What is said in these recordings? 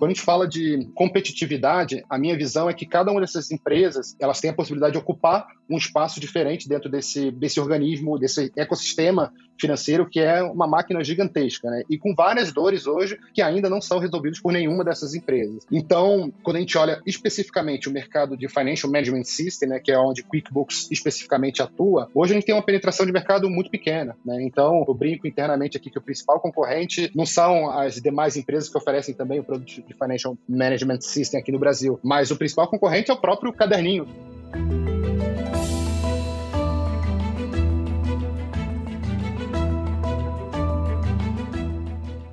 Quando a gente fala de competitividade, a minha visão é que cada uma dessas empresas elas têm a possibilidade de ocupar um espaço diferente dentro desse, desse organismo, desse ecossistema financeiro que é uma máquina gigantesca, né? E com várias dores hoje que ainda não são resolvidas por nenhuma dessas empresas. Então, quando a gente olha especificamente o mercado de financial management system, né, que é onde QuickBooks especificamente atua, hoje a gente tem uma penetração de mercado muito pequena, né? Então, eu brinco internamente aqui que o principal concorrente não são as demais empresas que oferecem também o produto de financial management system aqui no Brasil, mas o principal concorrente é o próprio caderninho.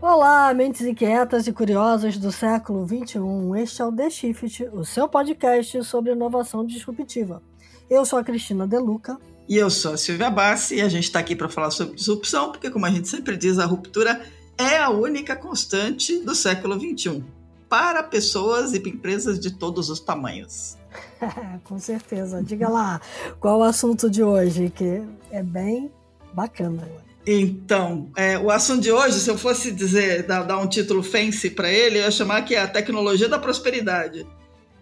Olá, mentes inquietas e curiosas do século XXI. Este é o The Shift, o seu podcast sobre inovação disruptiva. Eu sou a Cristina Deluca. E eu sou a Silvia Bassi e a gente está aqui para falar sobre disrupção, porque, como a gente sempre diz, a ruptura é a única constante do século XXI para pessoas e empresas de todos os tamanhos. Com certeza. Diga lá, qual o assunto de hoje, que é bem bacana. Então, é, o assunto de hoje, se eu fosse dizer, dar, dar um título fancy para ele, eu ia chamar que é a tecnologia da prosperidade.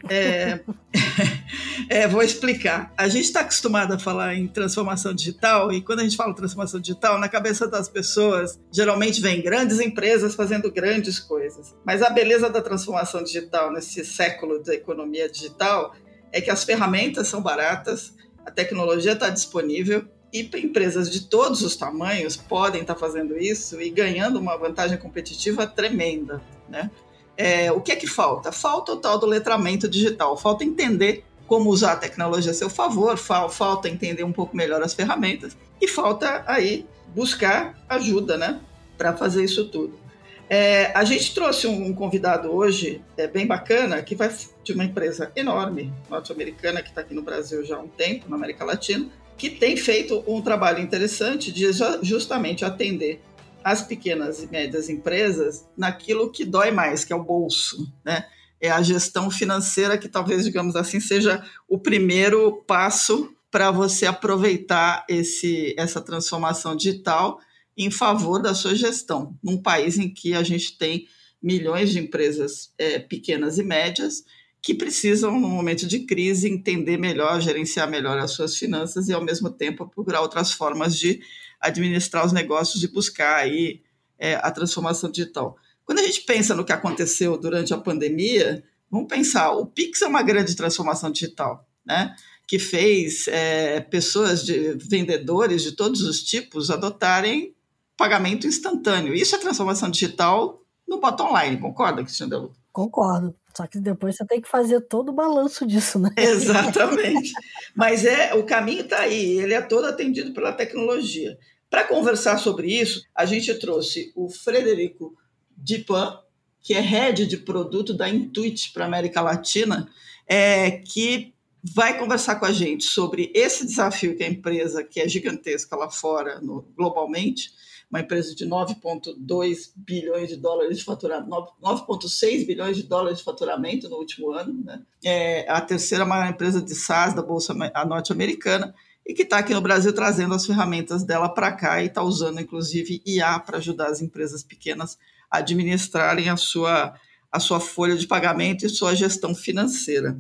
É, é, vou explicar. A gente está acostumado a falar em transformação digital, e quando a gente fala transformação digital, na cabeça das pessoas, geralmente vem grandes empresas fazendo grandes coisas. Mas a beleza da transformação digital nesse século da economia digital é que as ferramentas são baratas, a tecnologia está disponível e empresas de todos os tamanhos podem estar fazendo isso e ganhando uma vantagem competitiva tremenda, né? É, o que é que falta? Falta o tal do letramento digital, falta entender como usar a tecnologia a seu favor, falta entender um pouco melhor as ferramentas e falta aí buscar ajuda, né, para fazer isso tudo. É, a gente trouxe um, convidado hoje, é, bem bacana, que vai de uma empresa enorme, norte-americana, que está aqui no Brasil já há um tempo, na América Latina, que tem feito um trabalho interessante de justamente atender as pequenas e médias empresas naquilo que dói mais, que é o bolso, né? É a gestão financeira que talvez, digamos assim, seja o primeiro passo para você aproveitar esse, essa transformação digital em favor da sua gestão, num país em que a gente tem milhões de empresas é, pequenas e médias que precisam, no momento de crise, entender melhor, gerenciar melhor as suas finanças e, ao mesmo tempo, procurar outras formas de administrar os negócios e buscar aí é, a transformação digital. Quando a gente pensa no que aconteceu durante a pandemia, vamos pensar, o Pix é uma grande transformação digital, né? que fez é, pessoas, de, vendedores de todos os tipos, adotarem pagamento instantâneo. Isso é transformação digital no bottom line, concorda, Cristiano Delu? Concordo. Só que depois você tem que fazer todo o balanço disso, né? Exatamente. Mas é o caminho está aí, ele é todo atendido pela tecnologia. Para conversar sobre isso, a gente trouxe o Frederico Dipan, que é head de produto da Intuit para América Latina, é, que vai conversar com a gente sobre esse desafio que a empresa, que é gigantesca lá fora, no, globalmente, uma empresa de 9,2 bilhões de dólares de faturamento, 9,6 bilhões de dólares de faturamento no último ano, né? É a terceira maior empresa de SaaS da Bolsa norte-americana e que está aqui no Brasil trazendo as ferramentas dela para cá e está usando, inclusive, IA para ajudar as empresas pequenas a administrarem a sua, a sua folha de pagamento e sua gestão financeira.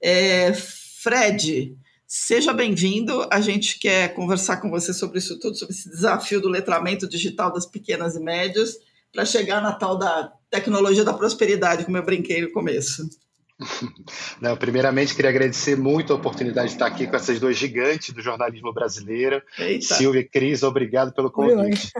É, Fred, Seja bem-vindo. A gente quer conversar com você sobre isso tudo, sobre esse desafio do letramento digital das pequenas e médias, para chegar na tal da tecnologia da prosperidade, como eu brinquei no começo. Não, primeiramente, queria agradecer muito a oportunidade de estar aqui com essas duas gigantes do jornalismo brasileiro. Eita. Silvia e Cris, obrigado pelo convite.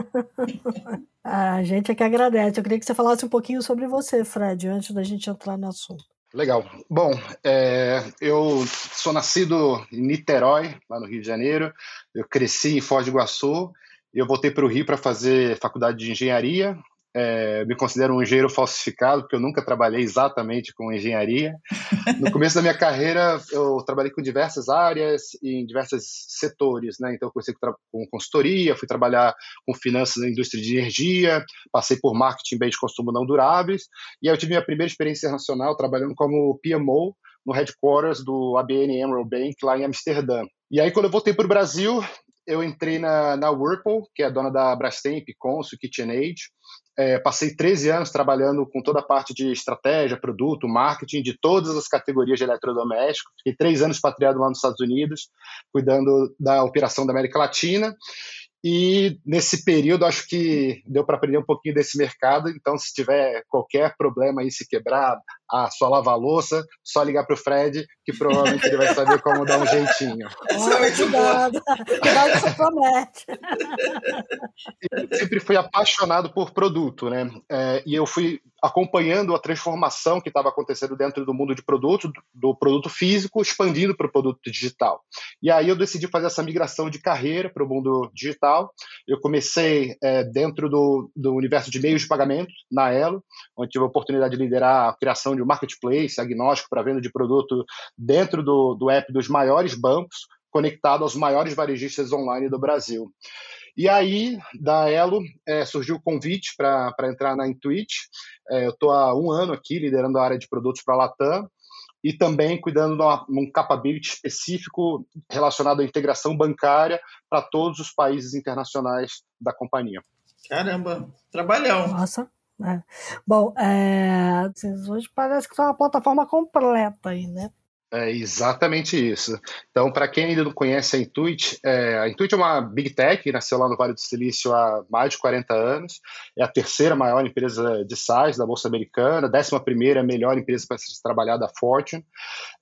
a gente é que agradece. Eu queria que você falasse um pouquinho sobre você, Fred, antes da gente entrar no assunto. Legal. Bom, é, eu sou nascido em Niterói, lá no Rio de Janeiro. Eu cresci em Foz do Iguaçu. Eu voltei para o Rio para fazer faculdade de engenharia. É, me considero um engenheiro falsificado, porque eu nunca trabalhei exatamente com engenharia. No começo da minha carreira, eu trabalhei com diversas áreas e em diversos setores. Né? Então, eu comecei com consultoria, fui trabalhar com finanças na indústria de energia, passei por marketing bem de consumo não duráveis, e aí eu tive minha primeira experiência internacional trabalhando como PMO no headquarters do ABN Emerald Bank, lá em Amsterdã. E aí, quando eu voltei para o Brasil, eu entrei na, na Whirlpool, que é a dona da Brastemp, Consul, KitchenAid, é, passei 13 anos trabalhando com toda a parte de estratégia, produto, marketing, de todas as categorias de eletrodomésticos. Fiquei três anos patriado lá nos Estados Unidos, cuidando da operação da América Latina. E nesse período, acho que deu para aprender um pouquinho desse mercado. Então, se tiver qualquer problema aí, se quebrar a sua lava-louça, só ligar para o Fred, que provavelmente ele vai saber como dar um jeitinho. Olha, cuidado, cuidado isso promete. Eu sempre fui apaixonado por produto, né? É, e eu fui acompanhando a transformação que estava acontecendo dentro do mundo de produto, do produto físico, expandindo para o produto digital. E aí eu decidi fazer essa migração de carreira para o mundo digital. Eu comecei é, dentro do, do universo de meios de pagamento, na Elo, onde tive a oportunidade de liderar a criação de um marketplace agnóstico para venda de produto dentro do, do app dos maiores bancos, conectado aos maiores varejistas online do Brasil. E aí, da Elo, é, surgiu o convite para entrar na Intuit. É, eu estou há um ano aqui liderando a área de produtos para a Latam e também cuidando de um capability específico relacionado à integração bancária para todos os países internacionais da companhia. Caramba, trabalhão. Nossa. É. Bom, é, hoje parece que é uma plataforma completa aí, né? É exatamente isso. Então, para quem ainda não conhece a Intuit, é, a Intuit é uma big tech, nasceu lá no Vale do Silício há mais de 40 anos, é a terceira maior empresa de SaaS da Bolsa Americana, décima primeira melhor empresa para se trabalhar da Fortune.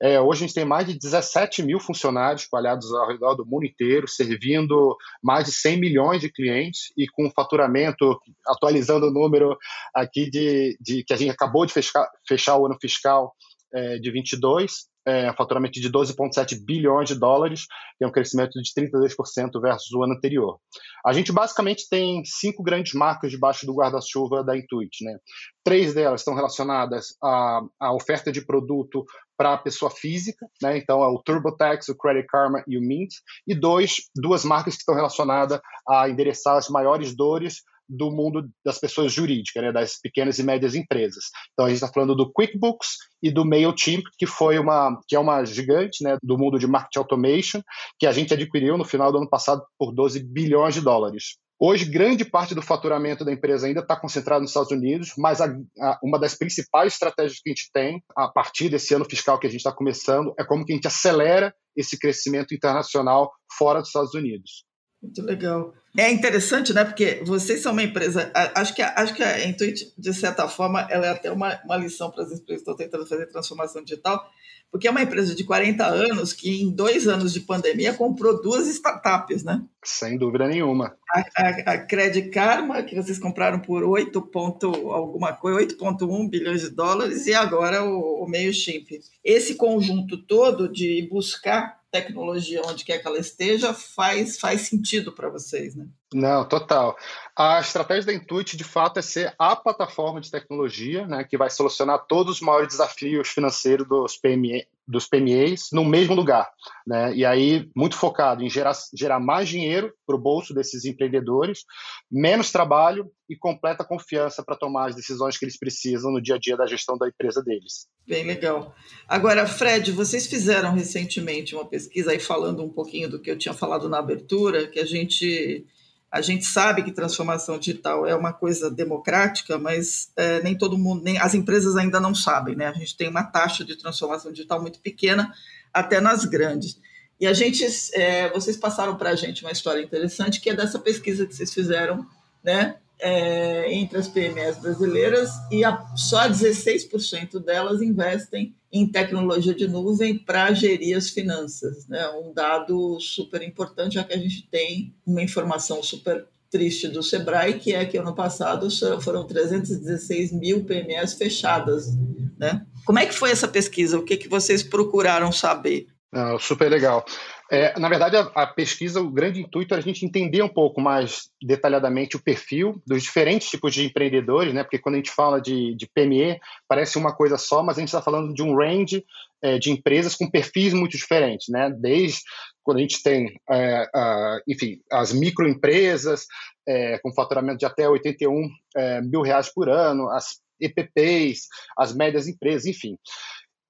É, hoje a gente tem mais de 17 mil funcionários espalhados ao redor do mundo inteiro, servindo mais de 100 milhões de clientes e com faturamento, atualizando o número aqui de, de que a gente acabou de fechar, fechar o ano fiscal é, de 22, é, faturamento de 12,7 bilhões de dólares, que é um crescimento de 32% versus o ano anterior. A gente basicamente tem cinco grandes marcas debaixo do guarda-chuva da Intuit. Né? Três delas estão relacionadas à, à oferta de produto para a pessoa física, né? então é o TurboTax, o Credit Karma e o Mint, e dois, duas marcas que estão relacionadas a endereçar as maiores dores do mundo das pessoas jurídicas, né, das pequenas e médias empresas. Então a gente está falando do QuickBooks e do Mailchimp, que foi uma que é uma gigante, né, do mundo de marketing automation, que a gente adquiriu no final do ano passado por 12 bilhões de dólares. Hoje, grande parte do faturamento da empresa ainda está concentrado nos Estados Unidos, mas a, a, uma das principais estratégias que a gente tem a partir desse ano fiscal que a gente está começando é como que a gente acelera esse crescimento internacional fora dos Estados Unidos. Muito legal. É interessante, né? Porque vocês são uma empresa. Acho que, acho que a Intuit, de certa forma, ela é até uma, uma lição para as empresas que estão tentando fazer transformação digital, porque é uma empresa de 40 anos que, em dois anos de pandemia, comprou duas startups, né? Sem dúvida nenhuma. A, a, a Credit Karma, que vocês compraram por 8 ponto alguma coisa, 8,1 bilhões de dólares, e agora o, o MailChimp. Esse conjunto todo de buscar tecnologia onde quer que ela esteja faz, faz sentido para vocês, né? Não, total. A estratégia da Intuit, de fato, é ser a plataforma de tecnologia né, que vai solucionar todos os maiores desafios financeiros dos, PME, dos PMEs no mesmo lugar. Né? E aí, muito focado em gerar, gerar mais dinheiro para o bolso desses empreendedores, menos trabalho e completa confiança para tomar as decisões que eles precisam no dia a dia da gestão da empresa deles. Bem legal. Agora, Fred, vocês fizeram recentemente uma pesquisa aí falando um pouquinho do que eu tinha falado na abertura, que a gente a gente sabe que transformação digital é uma coisa democrática, mas é, nem todo mundo, nem as empresas ainda não sabem, né? A gente tem uma taxa de transformação digital muito pequena, até nas grandes. E a gente, é, vocês passaram para a gente uma história interessante que é dessa pesquisa que vocês fizeram, né? É, entre as PMEs brasileiras e a, só 16% delas investem em tecnologia de nuvem para gerir as finanças. Né? Um dado super importante, já que a gente tem uma informação super triste do Sebrae, que é que ano passado foram 316 mil PMEs fechadas. Né? Como é que foi essa pesquisa? O que, que vocês procuraram saber? Ah, super legal. É, na verdade, a, a, pesquisa, o grande intuito é a gente entender um pouco mais detalhadamente o perfil dos diferentes tipos de empreendedores, né? Porque quando a gente fala de, de PME, parece uma coisa só, mas a gente está falando de um range é, de empresas com perfis muito diferentes, né? Desde quando a gente tem, é, a, enfim, as microempresas é, com faturamento de até 81 é, mil reais por ano, as EPPs, as médias empresas, enfim.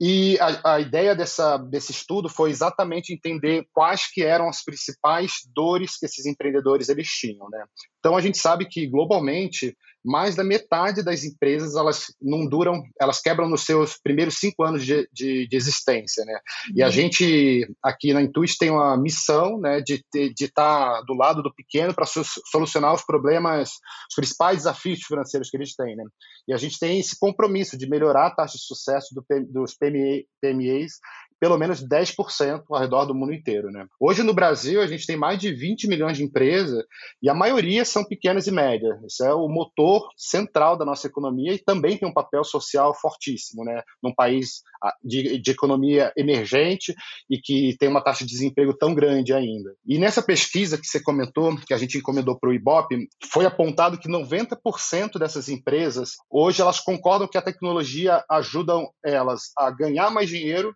E a, a, ideia dessa, desse estudo foi exatamente entender quais que eram as principais dores que esses empreendedores eles tinham. Né? Então, a gente sabe que, globalmente, mais da metade das empresas elas não duram, elas quebram nos seus primeiros cinco anos de, de, de existência, né? Uhum. E a uhum. gente aqui na Intuit tem uma missão, né, de estar tá do lado do pequeno para solucionar os problemas, os principais desafios financeiros que eles têm, né? E a gente tem esse compromisso de melhorar a taxa de sucesso do, dos PME, PMEs pelo menos 10% ao redor do mundo inteiro. Né? Hoje no Brasil a gente tem mais de 20 milhões de empresas e a maioria são pequenas e médias. Isso é o motor central da nossa economia e também tem um papel social fortíssimo, né? Num país ah, de, de economia emergente e que tem uma taxa de desemprego tão grande ainda. E nessa pesquisa que você comentou, que a gente encomendou para o IBOP, foi apontado que 90% dessas empresas hoje elas concordam que a tecnologia ajuda elas a ganhar mais dinheiro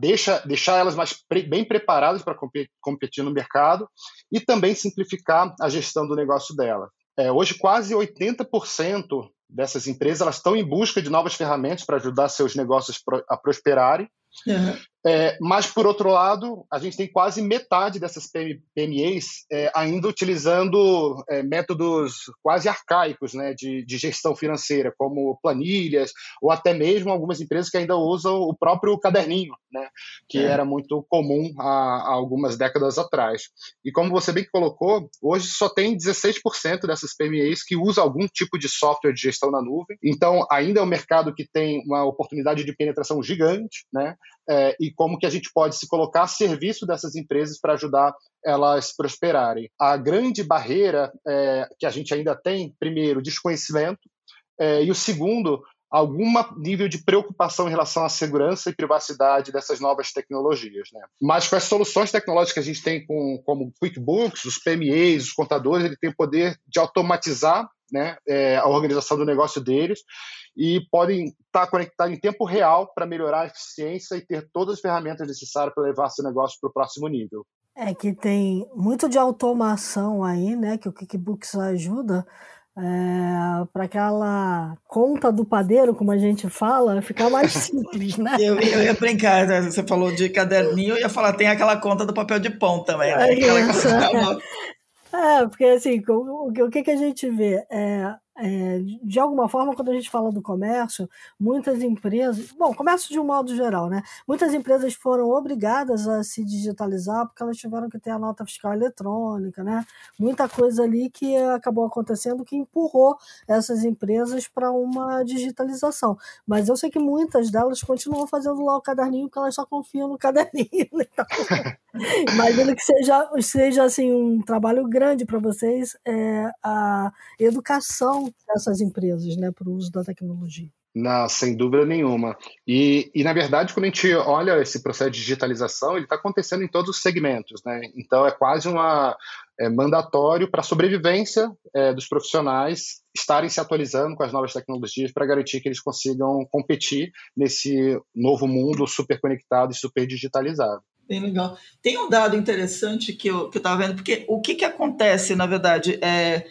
deixa, deixar elas mais pre, bem preparadas para competir no mercado e também simplificar a gestão do negócio dela. É, hoje, quase 80% dessas empresas elas estão em busca de novas ferramentas para ajudar seus negócios a prosperarem. Uhum. É, mas, por outro lado, a gente tem quase metade dessas PMEs é, ainda utilizando é, métodos quase arcaicos né, de, de, gestão financeira, como planilhas, ou até mesmo algumas empresas que ainda usam o próprio caderninho, né, que é. era muito comum há, há, algumas décadas atrás. E como você bem colocou, hoje só tem 16% dessas PMEs que usam algum tipo de software de gestão na nuvem, então ainda é um mercado que tem uma oportunidade de penetração gigante, né, é, e como que a gente pode se colocar a serviço dessas empresas para ajudar elas prosperarem. A grande barreira é, que a gente ainda tem, primeiro, desconhecimento, é, e o segundo, algum nível de preocupação em relação à segurança e privacidade dessas novas tecnologias. Né? Mas com as soluções tecnológicas que a gente tem, com, como QuickBooks, os PMEs, os contadores, ele tem o poder de automatizar né, é, a organização do negócio deles e podem estar conectados em tempo real para melhorar a eficiência e ter todas as ferramentas necessárias para levar seu negócio para o próximo nível. É que tem muito de automação aí, né, que o QuickBooks ajuda, é, para aquela conta do padeiro, como a gente fala, ficar mais simples, né? eu, eu, ia brincar, né? você falou de caderninho, eu ia falar, tem aquela conta do papel de pão também. Né? É, isso, é. É, porque assim, o, o que, a gente vê? É, é, de alguma forma, quando a gente fala do comércio, muitas empresas, bom, comércio de um modo geral, né? Muitas empresas foram obrigadas a se digitalizar porque elas tiveram que ter a nota fiscal eletrônica, né? Muita coisa ali que acabou acontecendo que empurrou essas empresas para uma digitalização. Mas eu sei que muitas delas continuam fazendo lá o caderninho porque elas só confiam no caderninho. Então, imagino que seja, seja assim, um trabalho grande para vocês é, a educação essas empresas né, para o uso da tecnologia. Não, sem dúvida nenhuma. E, e, na verdade, quando a gente olha esse processo de digitalização, ele está acontecendo em todos os segmentos. Né? Então, é quase uma, é, mandatório para a sobrevivência é, dos profissionais estarem se atualizando com as novas tecnologias para garantir que eles consigam competir nesse novo mundo super conectado e super digitalizado. Bem legal. Tem um dado interessante que eu estava vendo, porque o que, que acontece, na verdade, é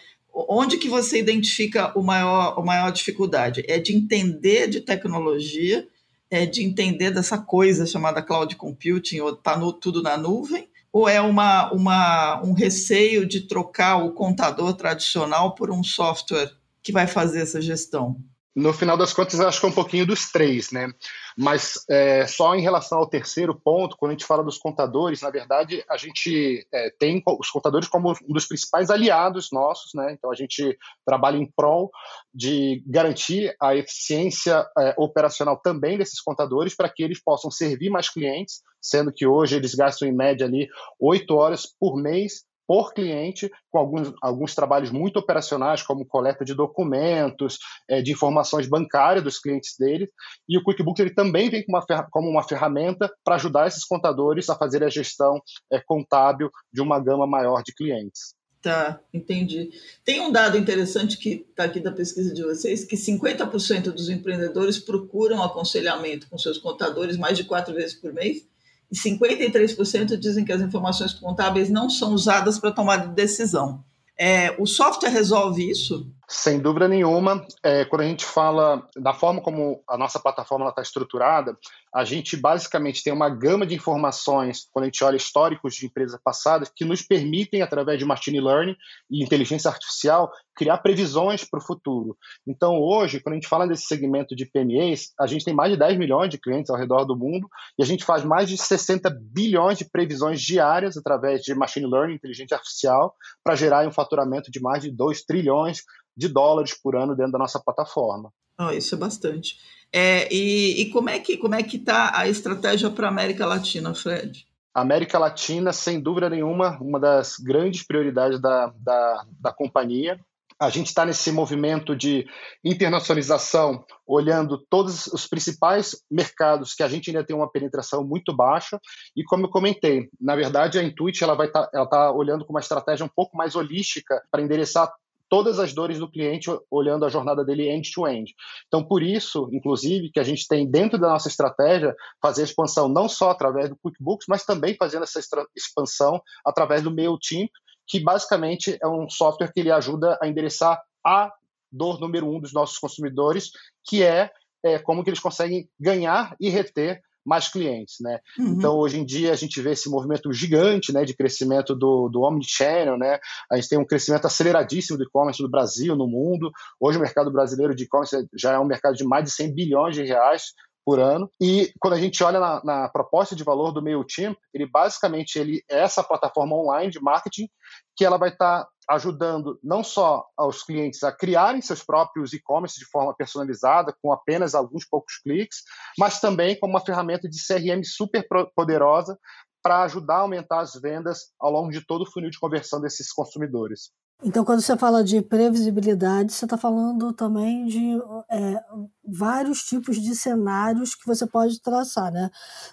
onde que você identifica o maior, a maior dificuldade? É de entender de tecnologia, é de entender dessa coisa chamada cloud computing, ou está tudo na nuvem, ou é uma, uma, um receio de trocar o contador tradicional por um software que vai fazer essa gestão? No final das contas, acho que é um pouquinho dos três, né? Mas é, só em relação ao terceiro ponto, quando a gente fala dos contadores, na verdade, a gente é, tem os contadores como um dos principais aliados nossos, né? Então a gente trabalha em prol de garantir a eficiência é, operacional também desses contadores para que eles possam servir mais clientes, sendo que hoje eles gastam em média ali oito horas por mês por cliente, com alguns, alguns trabalhos muito operacionais, como coleta de documentos, é, de informações bancárias dos clientes dele. E o QuickBooks ele também vem uma, como uma ferramenta para ajudar esses contadores a fazer a gestão é, contábil de uma gama maior de clientes. Tá, entendi. Tem um dado interessante que está aqui da pesquisa de vocês, que 50% dos empreendedores procuram aconselhamento com seus contadores mais de quatro vezes por mês e 53% dizem que as informações contábeis não são usadas para tomar decisão. É, o software resolve isso? Sem dúvida nenhuma, é, quando a gente fala da forma como a nossa plataforma está estruturada, a gente basicamente tem uma gama de informações, quando a gente olha históricos de empresas passadas, que nos permitem, através de machine learning e inteligência artificial, criar previsões para o futuro. Então, hoje, quando a gente fala desse segmento de PMEs, a gente tem mais de 10 milhões de clientes ao redor do mundo e a gente faz mais de 60 bilhões de previsões diárias através de machine learning e inteligência artificial para gerar um faturamento de mais de 2 trilhões de dólares por ano dentro da nossa plataforma. Oh, isso é bastante. É, e, e, como é que como é que está a estratégia para a América Latina, Fred? A América Latina, sem dúvida nenhuma, uma das grandes prioridades da, da, da companhia. A gente está nesse movimento de internacionalização, olhando todos os principais mercados que a gente ainda tem uma penetração muito baixa. E como eu comentei, na verdade a Intuit ela vai tá, tá olhando com uma estratégia um pouco mais holística para endereçar todas as dores do cliente olhando a jornada dele end-to-end. Então, por isso, inclusive, que a gente tem dentro da nossa estratégia fazer a expansão não só através do QuickBooks, mas também fazendo essa expansão através do MailChimp, que basicamente é um software que ele ajuda a endereçar a dor número um dos nossos consumidores, que é, é como que eles conseguem ganhar e reter mais clientes, né? Uhum. Então, hoje em dia, a gente vê esse movimento gigante, né, de crescimento do, do Omnichannel, né? A gente tem um crescimento aceleradíssimo do e-commerce do Brasil, no mundo. Hoje, o mercado brasileiro de e-commerce já é um mercado de mais de 100 bilhões de reais, por ano. E quando a gente olha na, na, proposta de valor do MailChimp, ele basicamente ele é essa plataforma online de marketing que ela vai estar tá ajudando não só aos clientes a criarem seus próprios e-commerce de forma personalizada, com apenas alguns poucos cliques, mas também como uma ferramenta de CRM super poderosa para ajudar a aumentar as vendas ao longo de todo o funil de conversão desses consumidores. Então, quando você fala de previsibilidade, você está falando também de é, vários tipos de cenários que você pode traçar, né?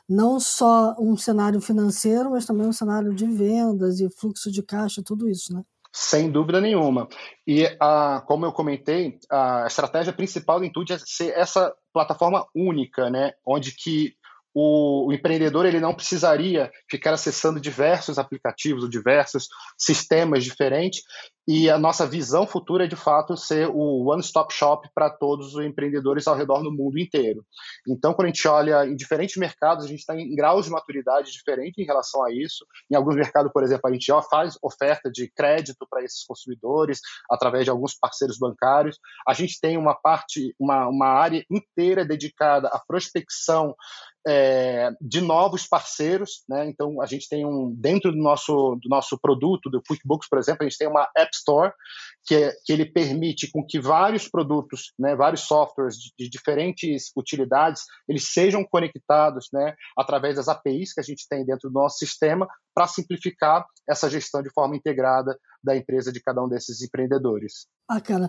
Não só um cenário financeiro, mas também um cenário de vendas e fluxo de caixa, tudo isso, né? Sem dúvida nenhuma. E, a, como eu comentei, a estratégia principal do Intuit é ser essa plataforma única, né? Onde que o, empreendedor ele não precisaria ficar acessando diversos aplicativos diversos sistemas diferentes e a nossa visão futura é de fato ser o one-stop shop para todos os empreendedores ao redor do mundo inteiro. Então, quando a gente olha em diferentes mercados, a gente está em graus de maturidade diferentes em relação a isso. Em alguns mercados, por exemplo, a gente já faz oferta de crédito para esses consumidores através de alguns parceiros bancários. A gente tem uma parte, uma, uma área inteira dedicada à prospecção é, de novos parceiros, né? Então a gente tem um dentro do nosso do nosso produto do QuickBooks, por exemplo, a gente tem uma App Store que, é, que ele permite com que vários produtos, né, vários softwares de, de, diferentes utilidades, eles sejam conectados, né, através das APIs que a gente tem dentro do nosso sistema para simplificar essa gestão de forma integrada da empresa de cada um desses empreendedores. Bacana.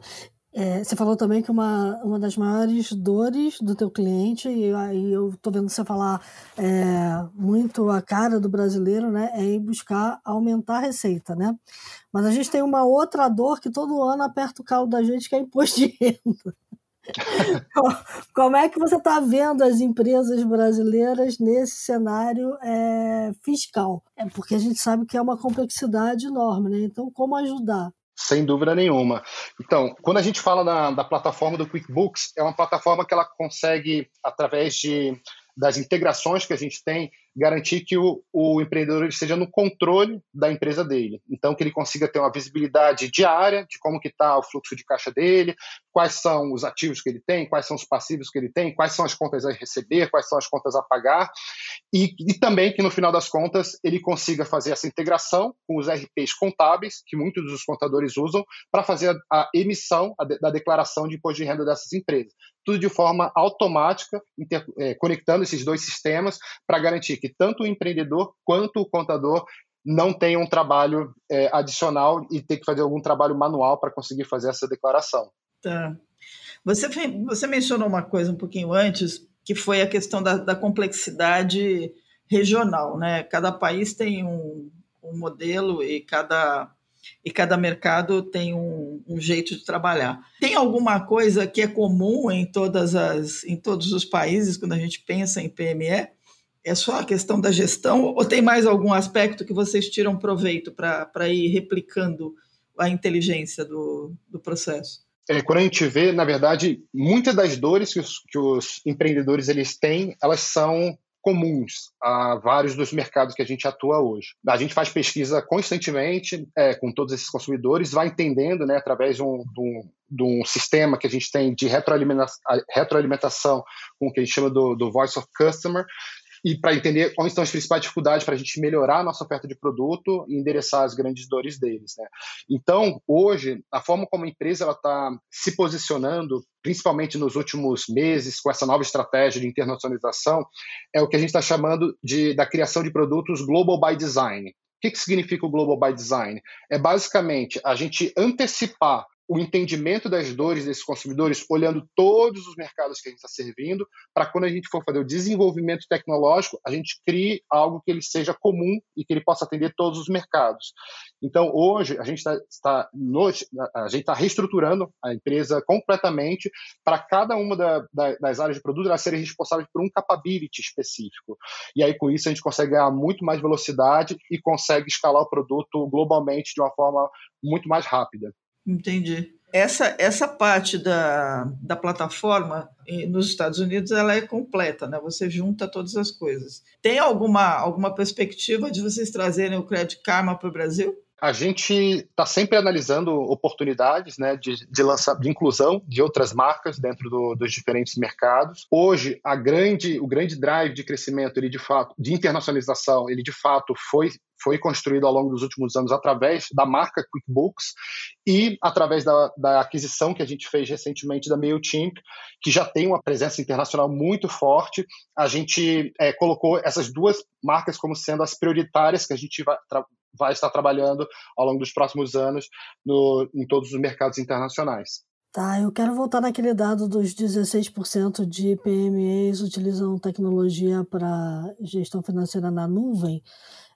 É, você falou também que uma, uma das maiores dores do teu cliente, e aí eu estou vendo você falar é, muito a cara do brasileiro, né, é ir buscar aumentar a receita, né? Mas a gente tem uma outra dor que todo ano aperta o calo da gente, que é imposto de renda. Como é que você está vendo as empresas brasileiras nesse cenário é, fiscal? É porque a gente sabe que é uma complexidade enorme, né? Então, como ajudar? Sem dúvida nenhuma. Então, quando a gente fala da, da plataforma do QuickBooks, é uma plataforma que ela consegue, através de, das integrações que a gente tem, garantir que o, o empreendedor esteja no controle da empresa dele. Então, que ele consiga ter uma visibilidade diária de como que está o fluxo de caixa dele, quais são os ativos que ele tem, quais são os passivos que ele tem, quais são as contas a receber, quais são as contas a pagar, e, e também que, no final das contas, ele consiga fazer essa integração com os RPs contábeis, que muitos dos contadores usam, para fazer a, a emissão a de, da declaração de imposto de renda dessas empresas. Tudo de forma automática, inter, é, conectando esses dois sistemas para garantir que que tanto o empreendedor quanto o contador não tenham um trabalho é, adicional e ter que fazer algum trabalho manual para conseguir fazer essa declaração. Tá. Você, você mencionou uma coisa um pouquinho antes, que foi a questão da, da complexidade regional. Né? Cada país tem um, um modelo e cada e cada mercado tem um, um, jeito de trabalhar. Tem alguma coisa que é comum em todas as em todos os países quando a gente pensa em PME? É só a questão da gestão ou tem mais algum aspecto que vocês tiram proveito para ir replicando a inteligência do, do processo? é, quando a gente vê, na verdade, muitas das dores que os, que os empreendedores eles têm, elas são comuns a vários dos mercados que a gente atua hoje. A gente faz pesquisa constantemente é, com todos esses consumidores, vai entendendo, né, através de um, de, um, de um, sistema que a gente tem de retroalimentação, retroalimentação com o que a gente chama do, do Voice of Customer, e para entender quais são as principais dificuldades para a gente melhorar a nossa oferta de produto e endereçar as grandes dores deles. Né? Então, hoje, a forma como a empresa está se posicionando, principalmente nos últimos meses, com essa nova estratégia de internacionalização, é o que a gente está chamando de, da criação de produtos Global by Design. O que, que significa o Global by Design? É basicamente a gente antecipar o entendimento das dores desses consumidores, olhando todos os mercados que a gente está servindo, para quando a gente for fazer o desenvolvimento tecnológico, a gente crie algo que ele seja comum e que ele possa atender todos os mercados. Então, hoje, a gente está tá, gente está reestruturando a empresa completamente para cada uma da, da, das áreas de produto elas serem responsáveis por um capability específico. E aí, com isso, a gente consegue ganhar muito mais velocidade e consegue escalar o produto globalmente de uma forma muito mais rápida. Entendi. Essa, essa parte da, da plataforma nos Estados Unidos ela é completa, né? Você junta todas as coisas. Tem alguma, alguma perspectiva de vocês trazerem o Credit Karma para o Brasil? A gente está sempre analisando oportunidades né, de, de, lançar, de inclusão de outras marcas dentro do, dos diferentes mercados. Hoje, a grande, o grande drive de crescimento, ele de fato, de internacionalização, ele de fato foi foi construído ao longo dos últimos anos através da marca QuickBooks e através da, da, aquisição que a gente fez recentemente da MailChimp, que já tem uma presença internacional muito forte. A gente é, colocou essas duas marcas como sendo as prioritárias que a gente vai, vai estar trabalhando ao longo dos próximos anos no, em todos os mercados internacionais. Tá, eu quero voltar naquele dado dos 16% de PMEs utilizam tecnologia para gestão financeira na nuvem.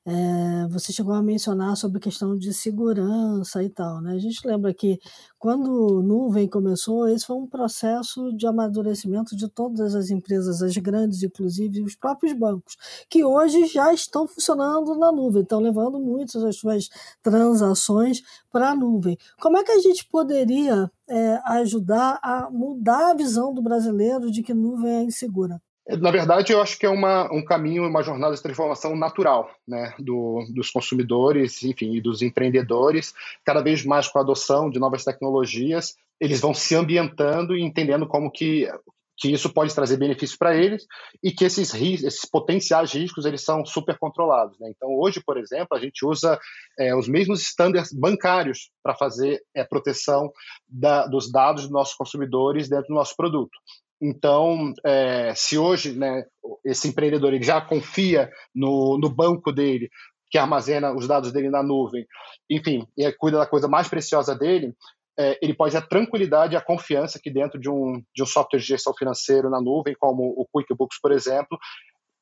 É, você chegou a mencionar sobre questão de segurança e tal, né? A gente lembra que quando nuvem começou, esse foi um processo de amadurecimento de todas as empresas, as grandes, inclusive os próprios bancos, que hoje já estão funcionando na nuvem, estão levando muitas das suas transações para a nuvem. Como é que a gente poderia é, ajudar a mudar a visão do brasileiro de que nuvem é insegura? Na verdade, eu acho que é uma, um caminho, uma jornada de transformação natural né, do, dos consumidores, enfim, e dos empreendedores. Cada vez mais com a adoção de novas tecnologias, eles vão se ambientando e entendendo como que, que isso pode trazer benefícios para eles e que esses, esses potenciais riscos eles são super controlados. Né? Então, hoje, por exemplo, a gente usa é, os mesmos estándares bancários para fazer é, proteção da, dos dados dos nossos consumidores dentro do nosso produto. Então, é, se hoje né, esse empreendedor ele já confia no, no banco dele, que armazena os dados dele na nuvem, enfim, e cuida da coisa mais preciosa dele, é, ele pode ter a tranquilidade e a confiança que dentro de um, de um software de gestão financeira na nuvem, como o QuickBooks, por exemplo,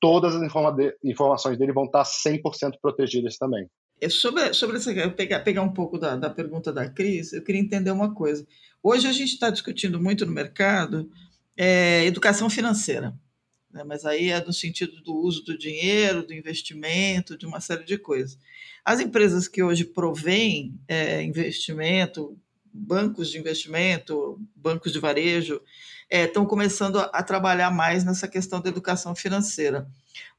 todas as informa informações dele vão estar 100% protegidas também. É, sobre, sobre essa, pegar, pegar um pouco da, da pergunta da Cris, eu queria entender uma coisa. Hoje a gente está discutindo muito no mercado é, educação financeira. Né? Mas aí é no sentido do uso do dinheiro, do investimento, de uma série de coisas. As empresas que hoje provêm é, investimento, bancos de investimento, bancos de varejo, é, estão começando a, a trabalhar mais nessa questão da educação financeira.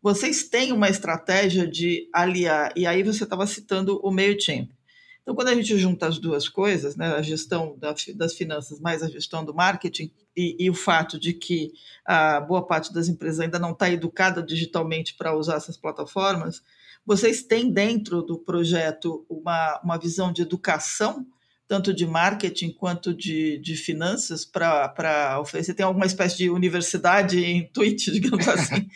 Vocês têm uma estratégia de aliar, e aí você estava citando o MailChimp. Então, quando a gente junta as duas coisas, né, a gestão das finanças mais a gestão do marketing, e, e, o fato de que a boa parte das empresas ainda não está educada digitalmente para usar essas plataformas, vocês têm dentro do projeto uma, uma visão de educação, tanto de marketing quanto de, de finanças, para oferecer? Tem alguma espécie de universidade em Twitch, digamos assim,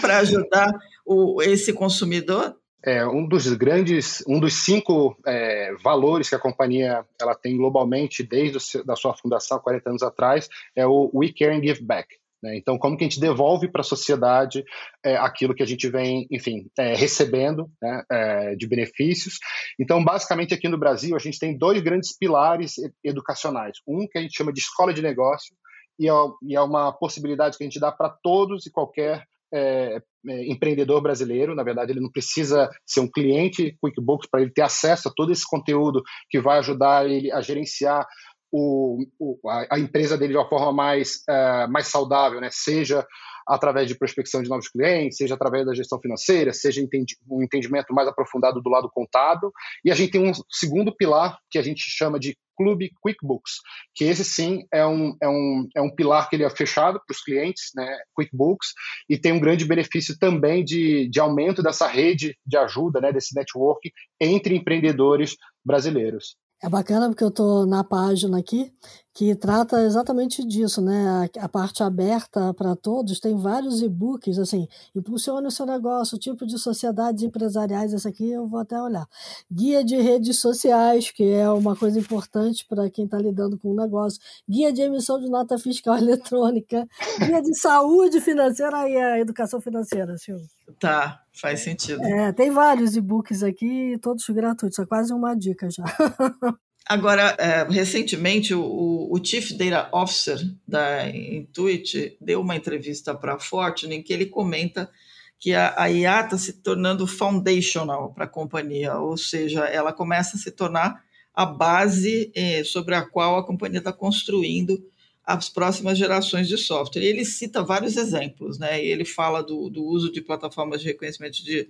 para ajudar o, esse consumidor? É, um dos grandes, um dos cinco é, valores que a companhia ela tem globalmente desde a da sua fundação 40 anos atrás é o We Care and Give Back. Né? Então, como que a gente devolve para a sociedade é, aquilo que a gente vem, enfim, é, recebendo né, é, de benefícios. Então, basicamente, aqui no Brasil, a gente tem dois grandes pilares educacionais. Um que a gente chama de escola de negócio, e é, e é uma possibilidade que a gente dá para todos e qualquer é, é, empreendedor brasileiro. Na verdade, ele não precisa ser um cliente QuickBooks para ele ter acesso a todo esse conteúdo que vai ajudar ele a gerenciar o, o a, a, empresa dele de uma forma mais, uh, mais saudável, né? seja através de prospecção de novos clientes, seja através da gestão financeira, seja um entendimento mais aprofundado do lado contábil. E a gente tem um segundo pilar que a gente chama de Clube QuickBooks, que esse sim é um, é um, é um pilar que ele é fechado para os clientes, né, QuickBooks, e tem um grande benefício também de, de aumento dessa rede de ajuda, né, desse network entre empreendedores brasileiros. É bacana porque eu estou na página aqui que trata exatamente disso, né? A, a parte aberta para todos tem vários e-books, assim, impulsione o seu negócio, tipo de sociedades empresariais, esse aqui eu vou até olhar. Guia de redes sociais, que é uma coisa importante para quem está lidando com o negócio. Guia de emissão de nota fiscal eletrônica. Guia de saúde financeira e a educação financeira, Silvio. Tá, faz sentido. É, tem vários e-books aqui, todos gratuitos, é quase uma dica já. Agora, é, recentemente, o, o, Chief Data Officer da Intuit deu uma entrevista para a Fortune em que ele comenta que a, a IA está se tornando foundational para a companhia, ou seja, ela começa a se tornar a base eh, sobre a qual a companhia está construindo as próximas gerações de software. E ele cita vários exemplos, né? E ele fala do, do uso de plataformas de reconhecimento de,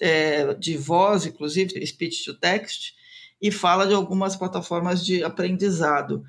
é, de voz, inclusive speech to text, e fala de algumas plataformas de aprendizado.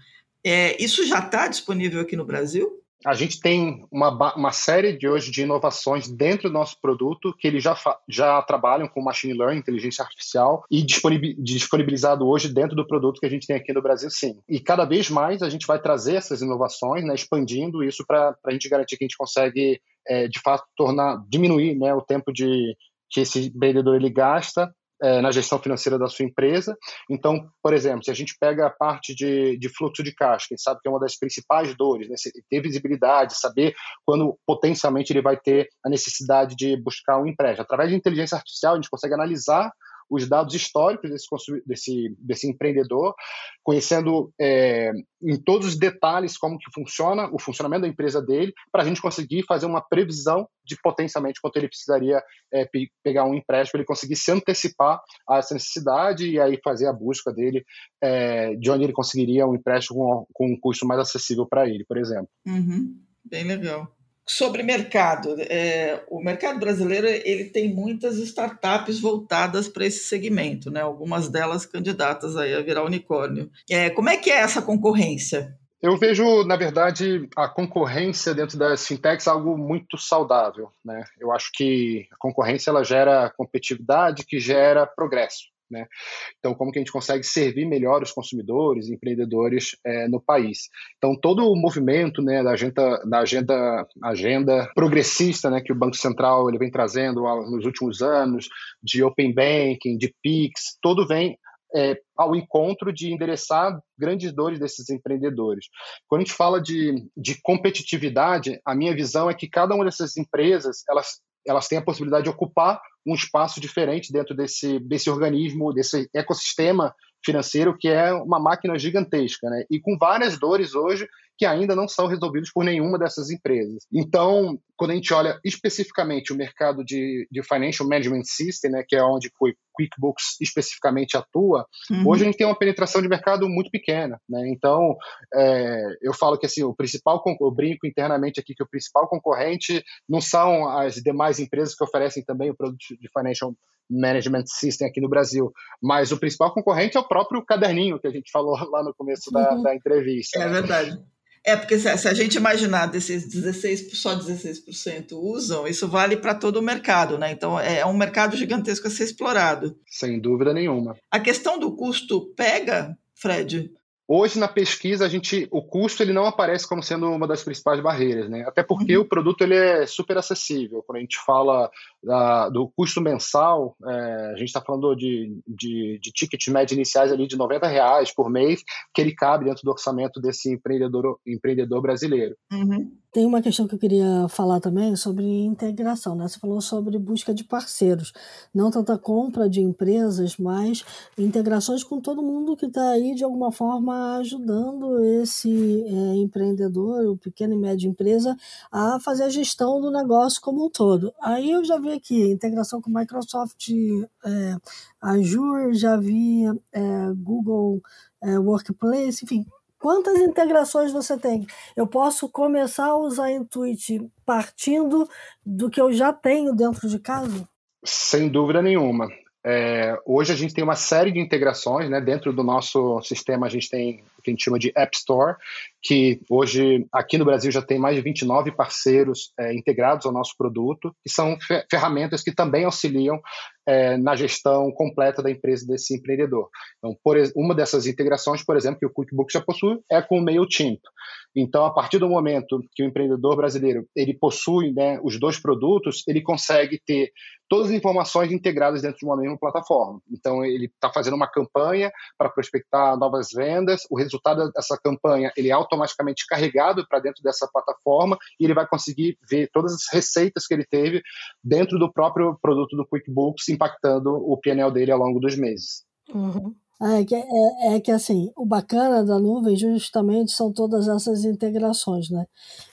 É, isso já está disponível aqui no Brasil? A gente tem uma, uma série de hoje de inovações dentro do nosso produto que eles já, já trabalham com machine learning, inteligência artificial e disponibilizado hoje dentro do produto que a gente tem aqui no Brasil, sim. E cada vez mais a gente vai trazer essas inovações, né, expandindo isso para a gente garantir que a gente consegue, é, de fato, tornar, diminuir né, o tempo de que esse vendedor ele gasta é, na gestão financeira da sua empresa. Então, por exemplo, se a gente pega a parte de, de fluxo de caixa, que sabe que é uma das principais dores, né? ter visibilidade, saber quando potencialmente ele vai ter a necessidade de buscar um empréstimo. Através de inteligência artificial, a gente consegue analisar os dados históricos desse, desse, desse empreendedor, conhecendo é, em todos os detalhes como que funciona o funcionamento da empresa dele, para a gente conseguir fazer uma previsão de potencialmente quanto ele precisaria é, pe pegar um empréstimo, ele conseguir se antecipar a essa necessidade e aí fazer a busca dele é, de onde ele conseguiria um empréstimo com, com um custo mais acessível para ele, por exemplo. Uhum. Bem legal sobre mercado, é, o mercado brasileiro ele tem muitas startups voltadas para esse segmento, né? Algumas delas candidatas aí a virar unicórnio. É, como é que é essa concorrência? Eu vejo, na verdade, a concorrência dentro das fintechs algo muito saudável. Né? Eu acho que a concorrência ela gera competitividade que gera progresso. Né? Então, como que a gente consegue servir melhor os consumidores, empreendedores é, no país? Então, todo o movimento né, da agenda, da agenda, agenda progressista né, que o Banco Central ele vem trazendo nos últimos anos, de Open Banking, de PIX, todo vem é, ao encontro de endereçar grandes dores desses empreendedores. Quando a gente fala de, de competitividade, a minha visão é que cada uma dessas empresas elas elas têm a possibilidade de ocupar um espaço diferente dentro desse, desse organismo, desse ecossistema financeiro que é uma máquina gigantesca, né? E com várias dores hoje que ainda não são resolvidos por nenhuma dessas empresas. Então, quando a gente olha especificamente o mercado de, de Financial Management System, né, que é onde o QuickBooks especificamente atua, uhum. hoje a gente tem uma penetração de mercado muito pequena. Né? Então, é, eu falo que assim, o principal, eu brinco internamente aqui que o principal concorrente não são as demais empresas que oferecem também o produto de Financial Management System aqui no Brasil. Mas o principal concorrente é o próprio caderninho que a gente falou lá no começo da, uhum. da entrevista. É verdade. É, porque se, a gente imaginar desses 16, só 16% usam, isso vale para todo o mercado, né? Então é, é um mercado gigantesco a ser explorado. Sem dúvida nenhuma. A questão do custo pega, Fred? Hoje na pesquisa a gente, o custo ele não aparece como sendo uma das principais barreiras, né? Até porque uhum. o produto ele é super acessível. Quando a gente fala da, do custo mensal, é, a gente está falando de, de, de tickets médios iniciais ali de 90 reais por mês, que ele cabe dentro do orçamento desse empreendedor, empreendedor brasileiro. Uhum. Tem uma questão que eu queria falar também sobre integração, né? Você falou sobre busca de parceiros, não tanta compra de empresas, mas integrações com todo mundo que está aí de alguma forma ajudando esse é, empreendedor, o pequeno e médio empresa, a fazer a gestão do negócio como um todo. Aí eu já vi aqui integração com Microsoft é, Azure, já vi é, Google é, Workplace, enfim, quantas integrações você tem? Eu posso começar a usar Intuit partindo do que eu já tenho dentro de casa? Sem dúvida nenhuma. É, hoje a gente tem uma série de integrações, né? Dentro do nosso sistema a gente tem que a gente chama de App Store, que hoje aqui no Brasil já tem mais de 29 parceiros é, integrados ao nosso produto, que são ferramentas que também auxiliam é, na gestão completa da empresa desse empreendedor. Então, por, uma dessas integrações, por exemplo, que o QuickBooks já possui, é com o MailChimp. Então, a partir do momento que o empreendedor brasileiro ele possui né, os dois produtos, ele consegue ter todas as informações integradas dentro de uma mesma plataforma. Então, ele está fazendo uma campanha para prospectar novas vendas, o resultado dessa campanha ele é automaticamente carregado para dentro dessa plataforma e ele vai conseguir ver todas as receitas que ele teve dentro do próprio produto do QuickBooks, impactando o PNL dele ao longo dos meses. Uhum. É que, é, é que assim, o bacana da nuvem justamente são todas essas integrações, né?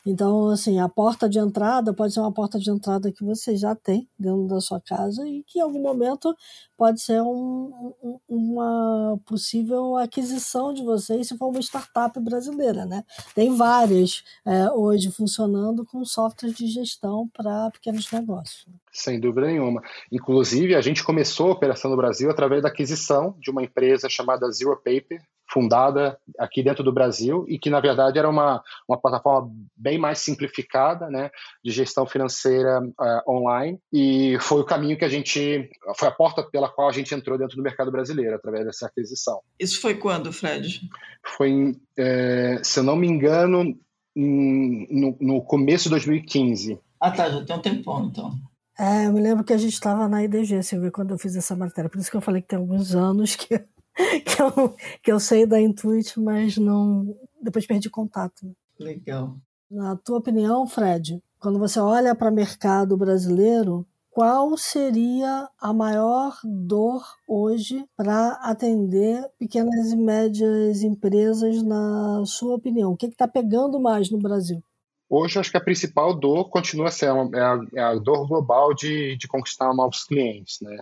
Então, assim, a porta de entrada pode ser uma porta de entrada que você já tem dentro da sua casa e que em algum momento pode ser um, um, uma possível aquisição de vocês se for uma startup brasileira, né? Tem várias é, hoje funcionando com softwares de gestão para pequenos negócios. Sem dúvida nenhuma. Inclusive, a gente começou a operação no Brasil através da aquisição de uma empresa chamada Zero Paper, fundada aqui dentro do Brasil e que, na verdade, era uma, uma plataforma bem mais simplificada né, de gestão financeira uh, online e foi o caminho que a gente, foi a porta pela qual a gente entrou dentro do mercado brasileiro, através dessa aquisição. Isso foi quando, Fred? Foi, é, se eu não me engano, em, no, no começo de 2015. Ah, tá, já tem um tempão, então. É, eu me lembro que a gente estava na IDG, Silvia, quando eu fiz essa matéria. Por isso que eu falei que tem alguns anos que, que, eu, que eu sei da Intuit, mas não. Depois perdi contato. Legal. Na tua opinião, Fred, quando você olha para o mercado brasileiro, qual seria a maior dor hoje para atender pequenas e médias empresas, na sua opinião? O que está pegando mais no Brasil? Hoje, acho que a principal dor continua sendo é a, é a dor global de, de conquistar novos clientes, né?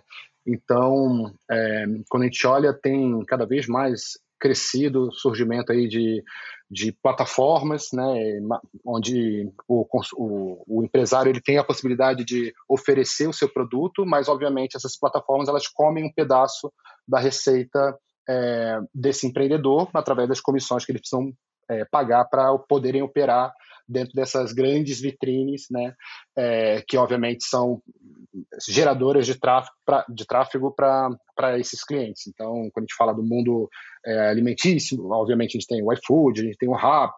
Então, é, quando a gente olha, tem cada vez mais crescido o surgimento aí de, de plataformas, né, onde o, o, o, empresário ele tem a possibilidade de oferecer o seu produto, mas obviamente essas plataformas elas comem um pedaço da receita é, desse empreendedor através das comissões que eles precisam é, pagar para poderem operar dentro dessas grandes vitrines, né, é, que obviamente são geradoras de tráfego para esses clientes. Então, quando a gente fala do mundo é, alimentício, obviamente a gente tem o iFood, a gente tem o Rap.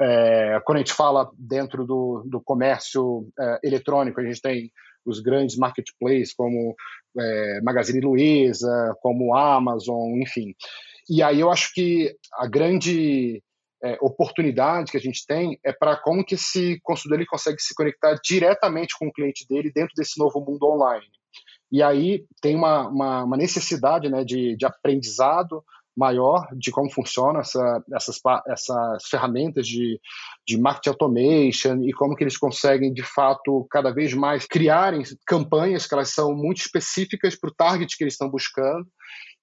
É, quando a gente fala dentro do, do comércio é, eletrônico, a gente tem os grandes marketplaces como é, Magazine Luiza, como Amazon, enfim. E aí eu acho que a grande é, oportunidade que a gente tem é para como que esse consultor ele consegue se conectar diretamente com o cliente dele dentro desse novo mundo online. E aí tem uma, uma, uma necessidade né, de, de aprendizado maior de como funcionam essa, essas, essas ferramentas de, de marketing automation e como que eles conseguem, de fato, cada vez mais criarem campanhas que elas são muito específicas para o target que eles estão buscando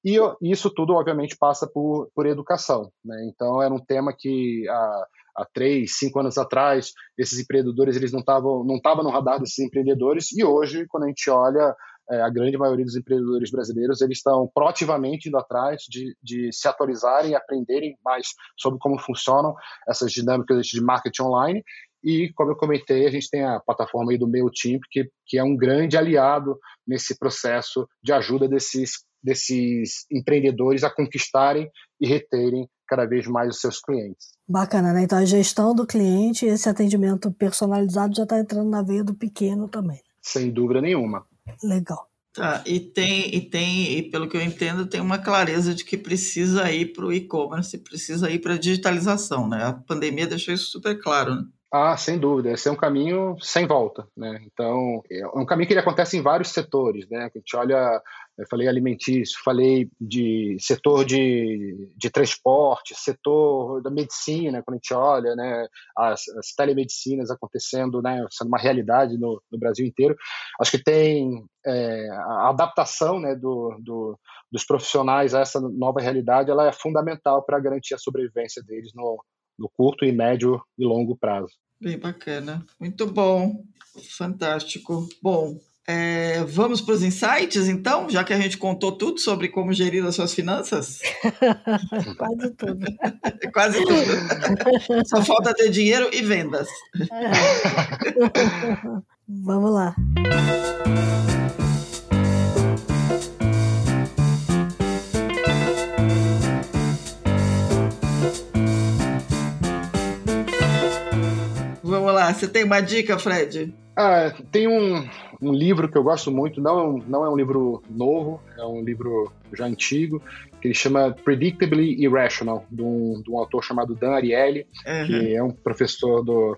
e isso tudo, obviamente, passa por, por educação. Né? Então, era um tema que há, há três, cinco anos atrás, esses empreendedores eles não estavam não tava no radar desses empreendedores, e hoje, quando a gente olha, é, a grande maioria dos empreendedores brasileiros eles estão proativamente indo atrás de, de se atualizarem e aprenderem mais sobre como funcionam essas dinâmicas de marketing online e, como eu comentei, a gente tem a plataforma aí do MailChimp, que, que é um grande aliado nesse processo de ajuda desses desses empreendedores a conquistarem e reterem cada vez mais os seus clientes. Bacana, né? Então a gestão do cliente e esse atendimento personalizado já está entrando na veia do pequeno também. Sem dúvida nenhuma. Legal. Tá, e tem, e tem, e pelo que eu entendo, tem uma clareza de que precisa ir para o e-commerce, precisa ir para a digitalização, né? A pandemia deixou isso super claro, né? Ah, sem dúvida. Esse é um caminho sem volta, né? Então, é um caminho que ele acontece em vários setores, né? A gente olha, eu falei alimentício, falei de setor de, de transporte, setor da medicina, quando a gente olha, né? As, as telemedicinas acontecendo, né? Sendo uma realidade no, no Brasil inteiro. Acho que tem é, a adaptação, né? Do, do, dos profissionais a essa nova realidade, ela é fundamental para garantir a sobrevivência deles no, no curto e médio e longo prazo. Bem bacana. Muito bom. Fantástico. Bom, é, vamos para os insights, então, já que a gente contou tudo sobre como gerir as suas finanças? Quase tudo. Quase tudo. Só falta ter dinheiro e vendas. É. Vamos lá. Você tem uma dica, Fred? Ah, tem um, um livro que eu gosto muito, não é, um, não é um livro novo, é um livro já antigo, que ele chama Predictably Irrational, de um, de um autor chamado Dan Ariely, uhum. que é um professor do,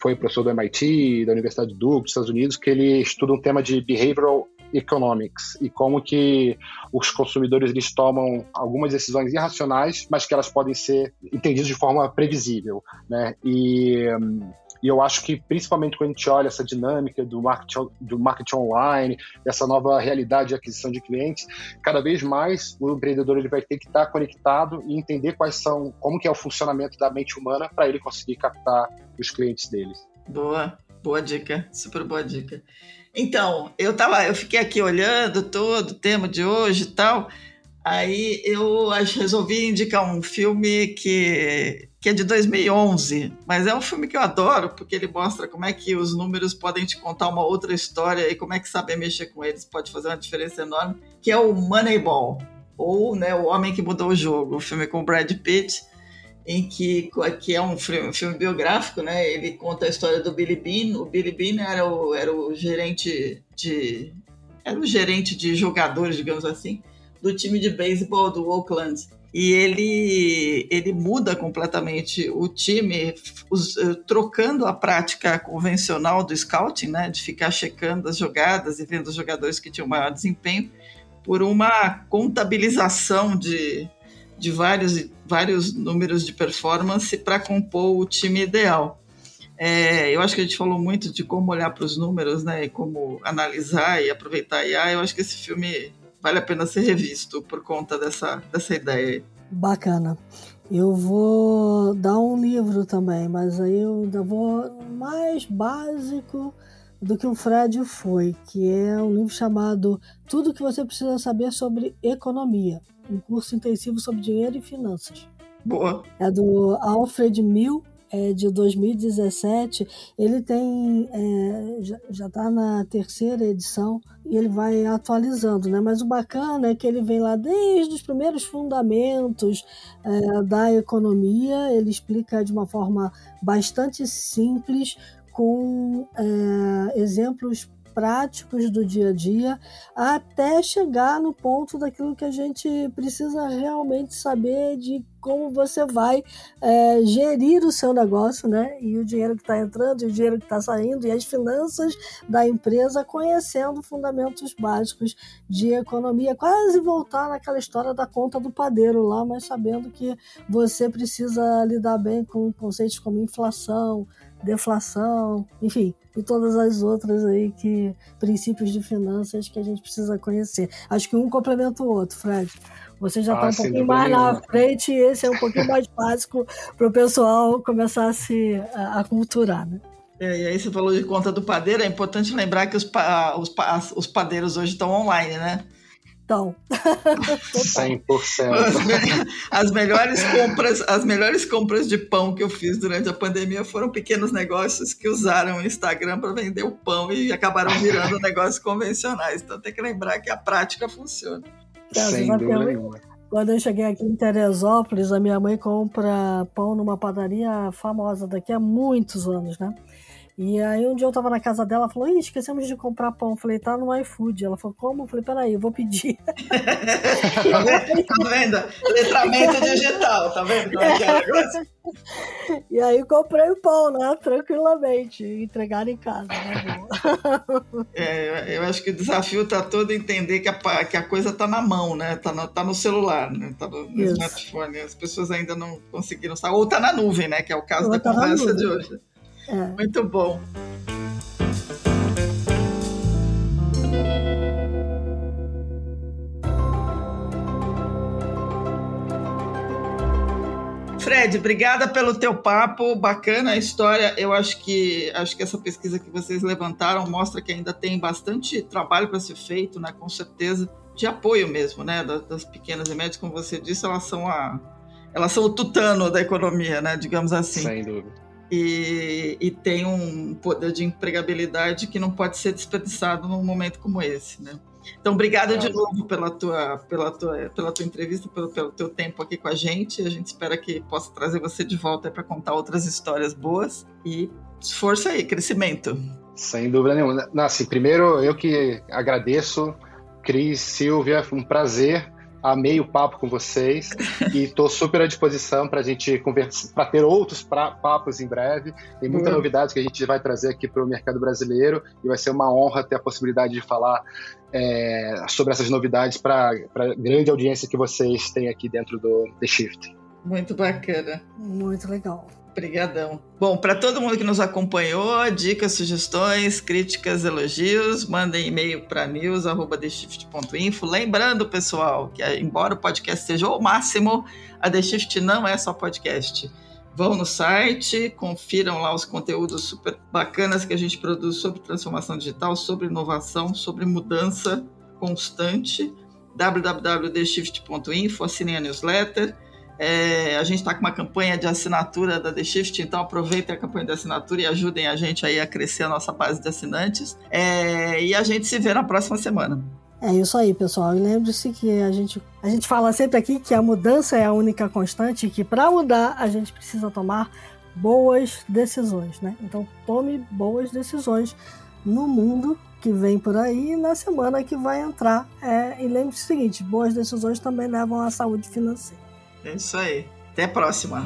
foi professor do MIT, da Universidade de Duke, dos Estados Unidos, que ele estuda um tema de behavioral economics e como que os consumidores eles tomam algumas decisões irracionais, mas que elas podem ser entendidas de forma previsível, né? E e eu acho que, principalmente quando a gente olha essa dinâmica do marketing, do marketing online, dessa nova realidade de aquisição de clientes, cada vez mais o empreendedor ele vai ter que estar conectado e entender quais são, como que é o funcionamento da mente humana para ele conseguir captar os clientes deles. Boa, boa dica, super boa dica. Então, eu tava, eu fiquei aqui olhando todo o tema de hoje e tal. Aí eu resolvi indicar um filme que, que é de 2011, mas é um filme que eu adoro porque ele mostra como é que os números podem te contar uma outra história e como é que saber mexer com eles pode fazer uma diferença enorme, que é o Moneyball, ou né, O Homem que Mudou o Jogo, o filme com Brad Pitt, em que, que é um filme, um filme biográfico, né? Ele conta a história do Billy Bean. O Billy Bean era o, era o gerente de era o gerente de jogadores, digamos assim, do time de beisebol do Oakland. E ele, ele muda completamente o time, os, eh, trocando a prática convencional do scouting, né, de ficar checando as jogadas e vendo os jogadores que tinham maior desempenho, por uma contabilização de, de vários, vários números de performance para compor o time ideal. É, eu acho que a gente falou muito de como olhar para os números, né, e como analisar e aproveitar a IA. Eu acho que esse filme vale a pena ser revisto por conta dessa, dessa ideia. Bacana. Eu vou dar um livro também, mas aí eu ainda vou mais básico do que o Fred foi, que é um livro chamado Tudo que você precisa saber sobre economia, um curso intensivo sobre dinheiro e finanças. Boa. É do Alfred Mill é, de 2017, ele tem é, já está na terceira edição e ele vai atualizando, né? Mas o bacana é que ele vem lá desde os primeiros fundamentos é, da economia, ele explica de uma forma bastante simples, com é, exemplos práticos do dia a dia até chegar no ponto daquilo que a gente precisa realmente saber de como você vai é, gerir o seu negócio, né? E o dinheiro que está entrando, e o dinheiro que está saindo, e as finanças da empresa, conhecendo fundamentos básicos de economia. Quase voltar naquela história da conta do padeiro lá, mas sabendo que você precisa lidar bem com conceitos como inflação, deflação, enfim, e todas as outras aí que princípios de finanças que a gente precisa conhecer. Acho que um complementa o outro, Fred. Você já está ah, um pouquinho mais na frente e esse é um pouquinho mais básico para o pessoal começar a se a, a culturar, né? É, e aí você falou de conta do padeiro, é importante lembrar que os, pa, os, os padeiros hoje estão online, né? Então. 100%. As, as, melhores compras, as melhores compras de pão que eu fiz durante a pandemia foram pequenos negócios que usaram o Instagram para vender o pão e acabaram virando negócios convencionais. Então tem que lembrar que a prática funciona. Sem dúvida nenhuma. Quando eu cheguei aqui em Teresópolis, a minha mãe compra pão numa padaria famosa daqui há muitos anos, né? E aí um dia eu tava na casa dela, ela falou, Ih, esquecemos de comprar pão. Eu falei, tá no iFood. Ela falou, como? Eu falei, peraí, eu vou pedir. tá, vendo? Letramento digital, tá vendo como é que é negócio? E aí comprei o pão, né? Tranquilamente. Entregaram em casa, né? é, eu acho que o desafio tá todo entender que a, que a coisa tá na mão, né? Tá no, tá no celular, né? Tá no, no smartphone. As pessoas ainda não conseguiram saber. Ou tá na nuvem, né? Que é o caso Ou da tá conversa de hoje. É. Muito bom. Fred, obrigada pelo teu papo, bacana a história. Eu acho que acho que essa pesquisa que vocês levantaram mostra que ainda tem bastante trabalho para ser feito, né? Com certeza de apoio mesmo, né? Das, das, pequenas e médias, como você disse, elas são a elas são o tutano da economia, né? Digamos assim. Sem dúvida e, e, tem um poder de empregabilidade que não pode ser desperdiçado num momento como esse, né? Então, obrigada de novo pela tua, pela tua, pela tua entrevista, pelo, pelo teu tempo aqui com a gente. A gente espera que possa trazer você de volta para contar outras histórias boas e força aí, crescimento. Sem dúvida nenhuma. Assim, primeiro, eu que agradeço, Cris, Silvia, foi um prazer amei o papo com vocês e estou super à disposição para a gente conversar, para ter outros pra, papos em breve. Tem muita uhum. novidade que a gente vai trazer aqui para o mercado brasileiro e vai ser uma honra ter a possibilidade de falar é, sobre essas novidades para a grande audiência que vocês têm aqui dentro do The Shift. Muito bacana. Muito legal. Obrigadão. Bom, para todo mundo que nos acompanhou, dicas, sugestões, críticas, elogios, mandem e-mail para news@theshift.info. Lembrando, pessoal, que embora o podcast seja o máximo, a The Shift não é só podcast. Vão no site, confiram lá os conteúdos super bacanas que a gente produz sobre transformação digital, sobre inovação, sobre mudança constante. www.theshift.info, assinem a newsletter é, a gente está com uma campanha de assinatura da The Shift, então aproveitem a campanha de assinatura e ajudem a gente aí a crescer a nossa base de assinantes. É, e a gente se vê na próxima semana. É isso aí, pessoal. E lembre-se que a gente, a gente fala sempre aqui que a mudança é a única constante e que para mudar a gente precisa tomar boas decisões, né? Então tome boas decisões no mundo que vem por aí e na semana que vai entrar. É, e lembre-se o seguinte: boas decisões também levam à saúde financeira. É isso aí. Até a próxima.